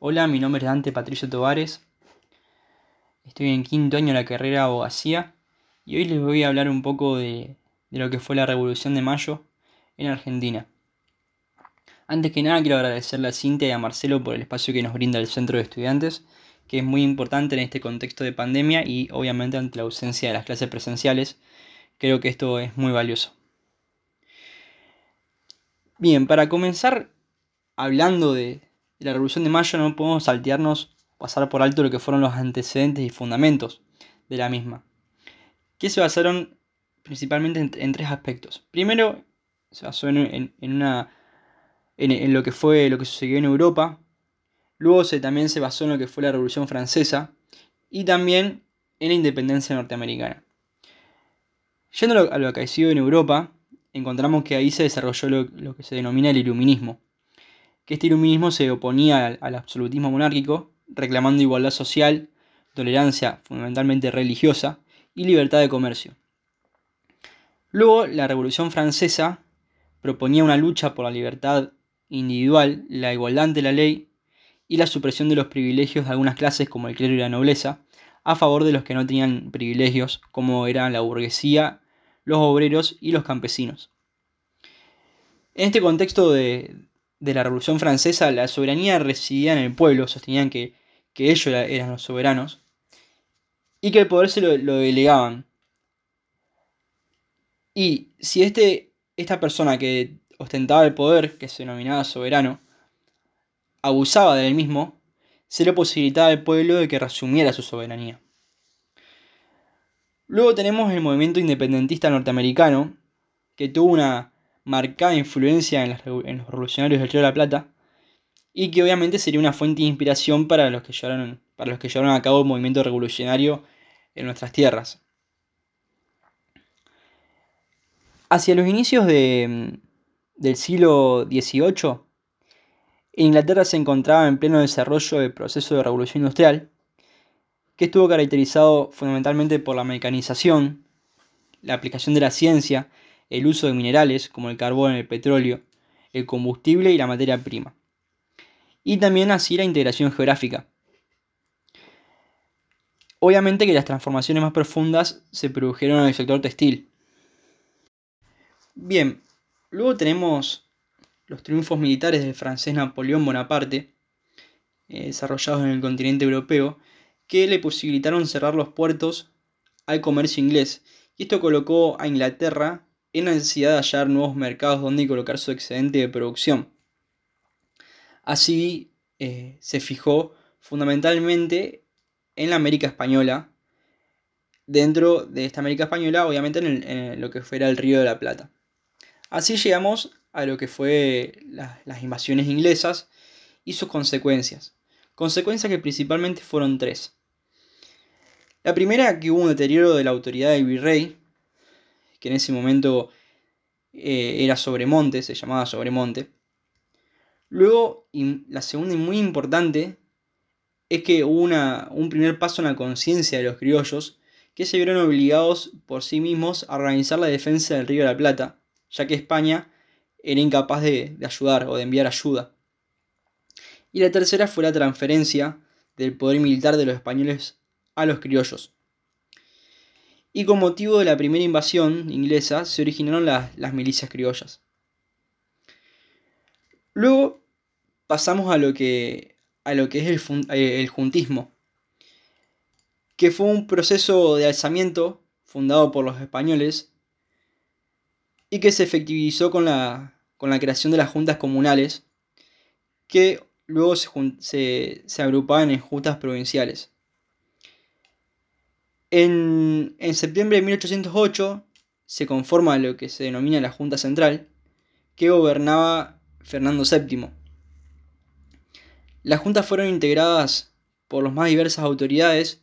Hola, mi nombre es Dante Patricio Tovares. Estoy en quinto año de la carrera de abogacía y hoy les voy a hablar un poco de, lo que fue la Revolución de Mayo en Argentina. Antes que nada quiero agradecerle a Cintia y a Marcelo por el espacio que nos brinda el Centro de Estudiantes, que es muy importante en este contexto de pandemia y obviamente ante la ausencia de las clases presenciales. Creo que esto es muy valioso. Bien, para comenzar hablando de, la Revolución de Mayo no podemos saltearnos, pasar por alto lo que fueron los antecedentes y fundamentos de la misma, que se basaron principalmente en, tres aspectos. Primero, se basó en, lo que fue lo que sucedió en Europa, luego también se basó en lo que fue la Revolución Francesa y también en la independencia norteamericana. Yendo a lo, que ha sido en Europa, encontramos que ahí se desarrolló lo que se denomina el iluminismo, que este iluminismo se oponía al, absolutismo monárquico, reclamando igualdad social, tolerancia fundamentalmente religiosa y libertad de comercio. Luego, la Revolución Francesa proponía una lucha por la libertad individual, la igualdad ante la ley y la supresión de los privilegios de algunas clases como el clero y la nobleza, a favor de los que no tenían privilegios como eran la burguesía, los obreros y los campesinos. En este contexto de, de la Revolución Francesa, la soberanía residía en el pueblo, sostenían que, ellos eran los soberanos, y que el poder se lo, delegaban. Y si este, esta persona que ostentaba el poder, que se denominaba soberano, abusaba de él mismo, se le posibilitaba al pueblo de que resumiera su soberanía. Luego tenemos el movimiento independentista norteamericano, que tuvo una marcada influencia en, los revolucionarios del Río de la Plata y que obviamente sería una fuente de inspiración para los que llevaron, para los que llevaron a cabo el movimiento revolucionario en nuestras tierras. Hacia los inicios del siglo XVIII, Inglaterra se encontraba en pleno desarrollo del proceso de revolución industrial, que estuvo caracterizado fundamentalmente por la mecanización, la aplicación de la ciencia el uso de minerales como el carbón, el petróleo, el combustible y la materia prima. Y también así la integración geográfica. Obviamente que las transformaciones más profundas se produjeron en el sector textil. Bien, luego tenemos los triunfos militares del francés Napoleón Bonaparte, eh, desarrollados en el continente europeo, que le posibilitaron cerrar los puertos al comercio inglés. Y esto colocó a Inglaterra en la necesidad de hallar nuevos mercados donde colocar su excedente de producción. Así eh, se fijó fundamentalmente en la América Española, dentro de esta América Española, obviamente en, lo que fuera el Río de la Plata. Así llegamos a lo que fue las invasiones inglesas y sus consecuencias. Consecuencias que principalmente fueron tres. La primera, que hubo un deterioro de la autoridad del virrey, que en ese momento eh, era Sobremonte, se llamaba Sobremonte. Luego, la segunda y muy importante es que hubo una, un primer paso en la conciencia de los criollos que se vieron obligados por sí mismos a organizar la defensa del Río de la Plata, ya que España era incapaz de, de ayudar o de enviar ayuda. Y la tercera fue la transferencia del poder militar de los españoles a los criollos. Y con motivo de la primera invasión inglesa se originaron las, milicias criollas. Luego pasamos a lo que, a lo que es el, eh, el juntismo, que fue un proceso de alzamiento fundado por los españoles y que se efectivizó con la, con la creación de las juntas comunales, que luego se agrupaban en juntas provinciales. En, septiembre de 1808 se conforma lo que se denomina la Junta Central, que gobernaba Fernando VII. Las juntas fueron integradas por las más diversas autoridades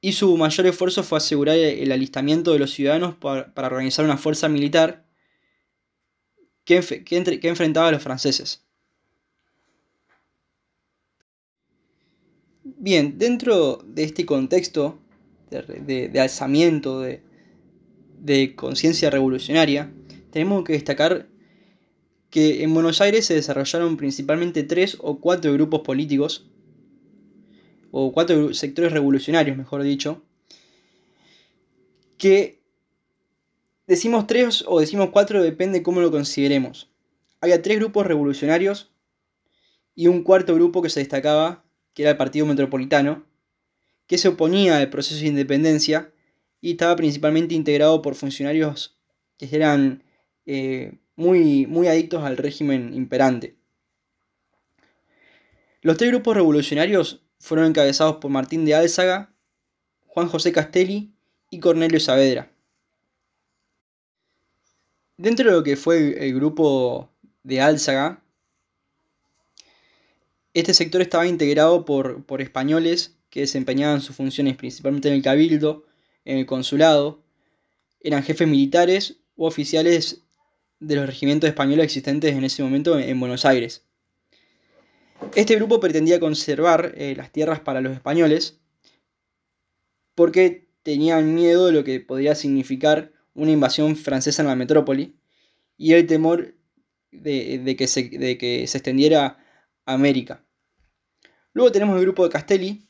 y su mayor esfuerzo fue asegurar el alistamiento de los ciudadanos para, organizar una fuerza militar que, que enfrentaba a los franceses. Bien, dentro de este contexto de, alzamiento, de, conciencia revolucionaria, tenemos que destacar que en Buenos Aires se desarrollaron principalmente tres o cuatro grupos políticos, o cuatro sectores revolucionarios, mejor dicho, que decimos tres o decimos cuatro, depende cómo lo consideremos. Había tres grupos revolucionarios y un cuarto grupo que se destacaba, que era el Partido Metropolitano, que se oponía al proceso de independencia y estaba principalmente integrado por funcionarios que eran eh, muy, muy adictos al régimen imperante. Los tres grupos revolucionarios fueron encabezados por Martín de Álzaga, Juan José Castelli y Cornelio Saavedra. Dentro de lo que fue el grupo de Álzaga, este sector estaba integrado por, por españoles que desempeñaban sus funciones principalmente en el cabildo, en el consulado, eran jefes militares u oficiales de los regimientos españoles existentes en ese momento en Buenos Aires. Este grupo pretendía conservar eh, las tierras para los españoles porque tenían miedo de lo que podría significar una invasión francesa en la metrópoli y el temor de, que, se, de que se extendiera a América. Luego tenemos el grupo de Castelli,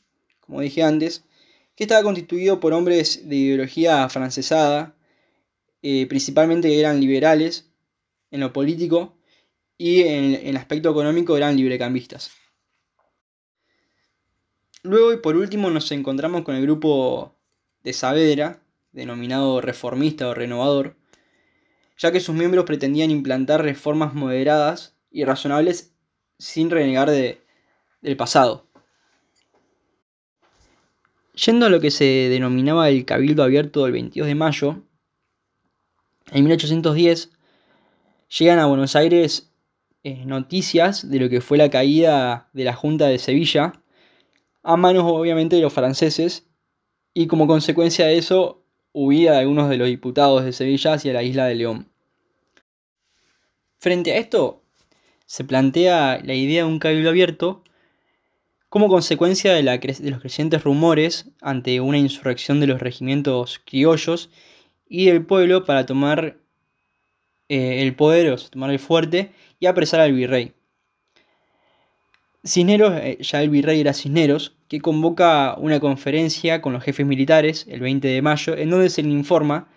como dije antes, que estaba constituido por hombres de ideología francesada, eh, principalmente eran liberales en lo político y en, el aspecto económico eran librecambistas. Luego y por último nos encontramos con el grupo de Saavedra, denominado reformista o renovador, ya que sus miembros pretendían implantar reformas moderadas y razonables sin renegar de, del pasado. Yendo a lo que se denominaba el Cabildo Abierto del 22 de mayo, en 1810 llegan a Buenos Aires eh, noticias de lo que fue la caída de la Junta de Sevilla, a manos obviamente de los franceses, y como consecuencia de eso huía de algunos de los diputados de Sevilla hacia la isla de León. Frente a esto, se plantea la idea de un cabildo abierto como consecuencia de, los crecientes rumores ante una insurrección de los regimientos criollos y del pueblo para tomar eh, el poder, o tomar el fuerte y apresar al virrey. Cisneros, eh, ya el virrey era Cisneros, que convoca una conferencia con los jefes militares el 20 de mayo, en donde se le informa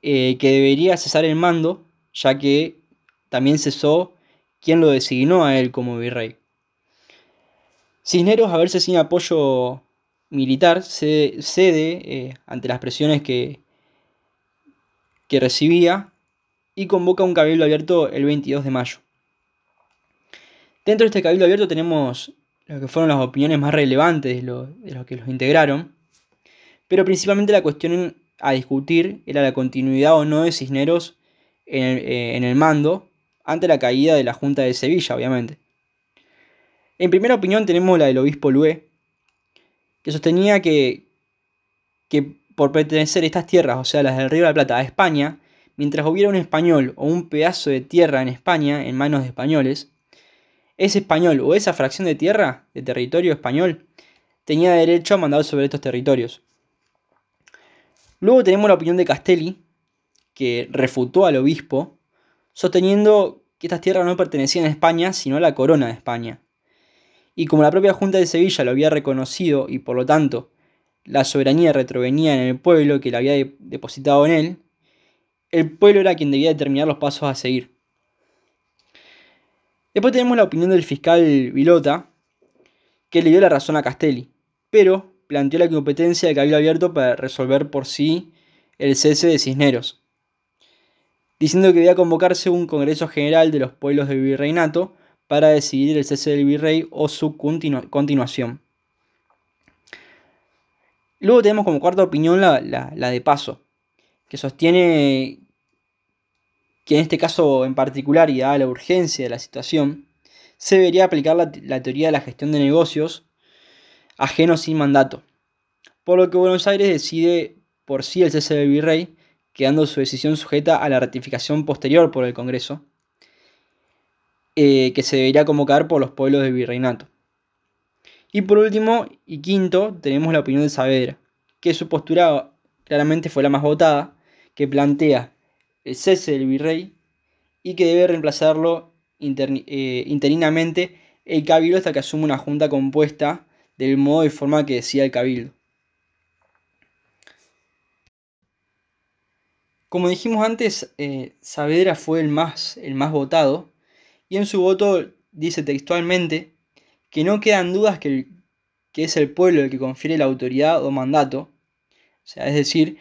eh, que debería cesar el mando, ya que también cesó quien lo designó a él como virrey. Cisneros, a verse sin apoyo militar, cede, ante las presiones que, que recibía y convoca un cabildo abierto el 22 de mayo. Dentro de este cabildo abierto tenemos lo que fueron las opiniones más relevantes de, los que los integraron, pero principalmente la cuestión a discutir era la continuidad o no de Cisneros en el, eh, en el mando ante la caída de la Junta de Sevilla, obviamente. En primera opinión tenemos la del obispo Lué, que sostenía que, que por pertenecer estas tierras, o sea, las del Río de la Plata, a España, mientras hubiera un español o un pedazo de tierra en España en manos de españoles, ese español o esa fracción de tierra, de territorio español, tenía derecho a mandar sobre estos territorios. Luego tenemos la opinión de Castelli, que refutó al obispo, sosteniendo que estas tierras no pertenecían a España, sino a la corona de España. Y como la propia Junta de Sevilla lo había reconocido y por lo tanto la soberanía retrovenía en el pueblo que la había depositado en él, el pueblo era quien debía determinar los pasos a seguir. Después tenemos la opinión del fiscal Vilota, que le dio la razón a Castelli, pero planteó la competencia del Cabildo Abierto para resolver por sí el cese de Cisneros, diciendo que debía convocarse un Congreso General de los pueblos del virreinato para decidir el cese del virrey o su continuación. Luego tenemos como cuarta opinión la, la de Paso, que sostiene que en este caso en particular y dada la urgencia de la situación, se debería aplicar la, teoría de la gestión de negocios ajenos sin mandato, por lo que Buenos Aires decide por sí el cese del virrey, quedando su decisión sujeta a la ratificación posterior por el Congreso, eh, que se debería convocar por los pueblos del virreinato. Y por último y quinto, tenemos la opinión de Saavedra, que su postura claramente fue la más votada, que plantea el cese del virrey y que debe reemplazarlo eh, interinamente el cabildo hasta que asume una junta compuesta del modo y forma que decía el cabildo. Como dijimos antes, eh, Saavedra fue el más, el más votado y en su voto dice textualmente que no quedan dudas que, que es el pueblo el que confiere la autoridad o mandato, o sea, es decir,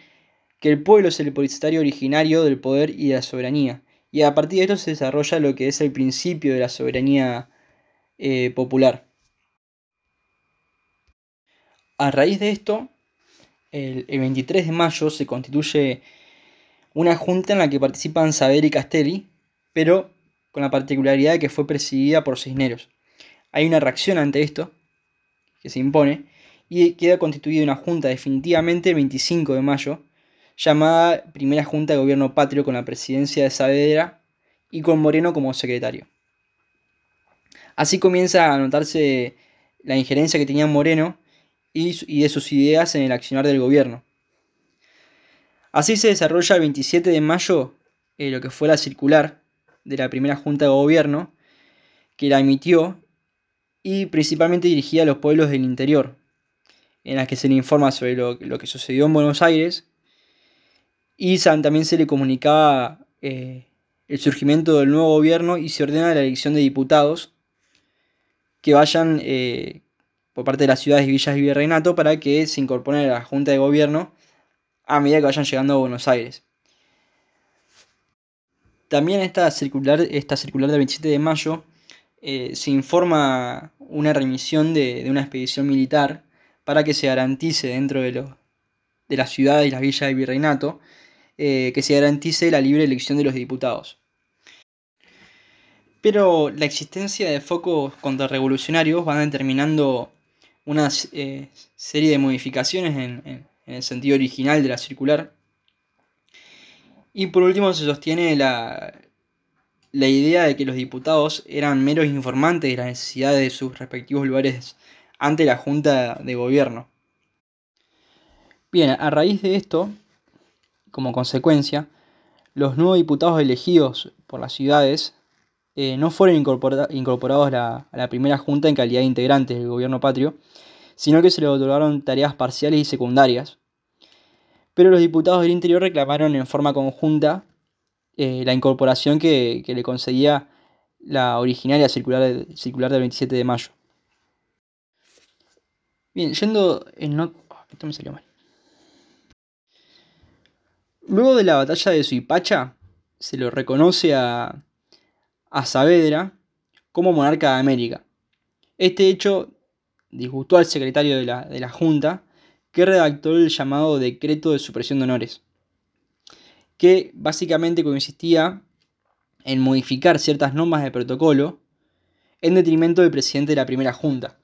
que el pueblo es el depositario originario del poder y de la soberanía, y a partir de esto se desarrolla lo que es el principio de la soberanía eh, popular. A raíz de esto, el, 23 de mayo se constituye una junta en la que participan Saber y Castelli, pero con la particularidad de que fue presidida por Cisneros. Hay una reacción ante esto, que se impone, y queda constituida una junta definitivamente el 25 de mayo, llamada Primera Junta de Gobierno Patrio con la presidencia de Saavedra y con Moreno como secretario. Así comienza a notarse la injerencia que tenía Moreno y, de sus ideas en el accionar del gobierno. Así se desarrolla el 27 de mayo eh, lo que fue la circular de la primera Junta de Gobierno, que la emitió y principalmente dirigida a los pueblos del interior, en la que se le informa sobre lo, que sucedió en Buenos Aires y también se le comunicaba eh, el surgimiento del nuevo gobierno y se ordena la elección de diputados que vayan eh, por parte de las ciudades y villas de virreinato para que se incorporen a la Junta de Gobierno a medida que vayan llegando a Buenos Aires. También esta circular, esta circular del 27 de mayo eh, se informa una remisión de, una expedición militar para que se garantice dentro de, lo, de las ciudades y las villas de virreinato eh, que se garantice la libre elección de los diputados. Pero la existencia de focos contrarrevolucionarios va determinando una eh, serie de modificaciones en, el sentido original de la circular. Y por último se sostiene la, la idea de que los diputados eran meros informantes de las necesidades de sus respectivos lugares ante la Junta de Gobierno. Bien, a raíz de esto, como consecuencia, los nuevos diputados elegidos por las ciudades eh, no fueron incorporados a la primera junta en calidad de integrantes del gobierno patrio, sino que se les otorgaron tareas parciales y secundarias. Pero los diputados del interior reclamaron en forma conjunta eh, la incorporación que, le concedía la originaria circular, circular del 27 de mayo. Bien, yendo en... No... Oh, esto me salió mal. Luego de la batalla de Suipacha, se lo reconoce a, a Saavedra como monarca de América. Este hecho disgustó al secretario de la, de la Junta, que redactó el llamado Decreto de Supresión de Honores, que básicamente consistía en modificar ciertas normas de protocolo en detrimento del presidente de la primera Junta,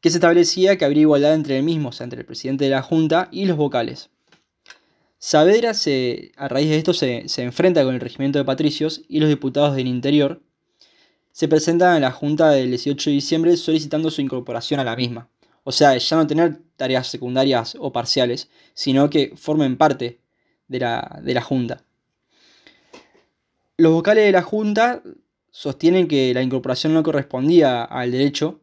que se establecía que habría igualdad entre el mismo, o sea, entre el presidente de la Junta y los vocales. Saavedra, se, a raíz de esto, se, enfrenta con el regimiento de patricios y los diputados del interior se presentan en la Junta del 18 de diciembre solicitando su incorporación a la misma. O sea, ya no tener tareas secundarias o parciales, sino que formen parte de la, de la Junta. Los vocales de la Junta sostienen que la incorporación no correspondía al derecho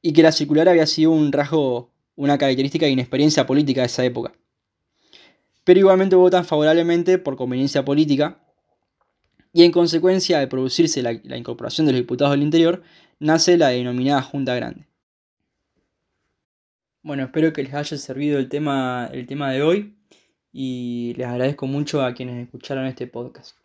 y que la circular había sido un rasgo, una característica de inexperiencia política de esa época pero igualmente votan favorablemente por conveniencia política y en consecuencia de producirse la, incorporación de los diputados del interior, nace la denominada Junta Grande. Bueno, espero que les haya servido el tema, el tema de hoy y les agradezco mucho a quienes escucharon este podcast.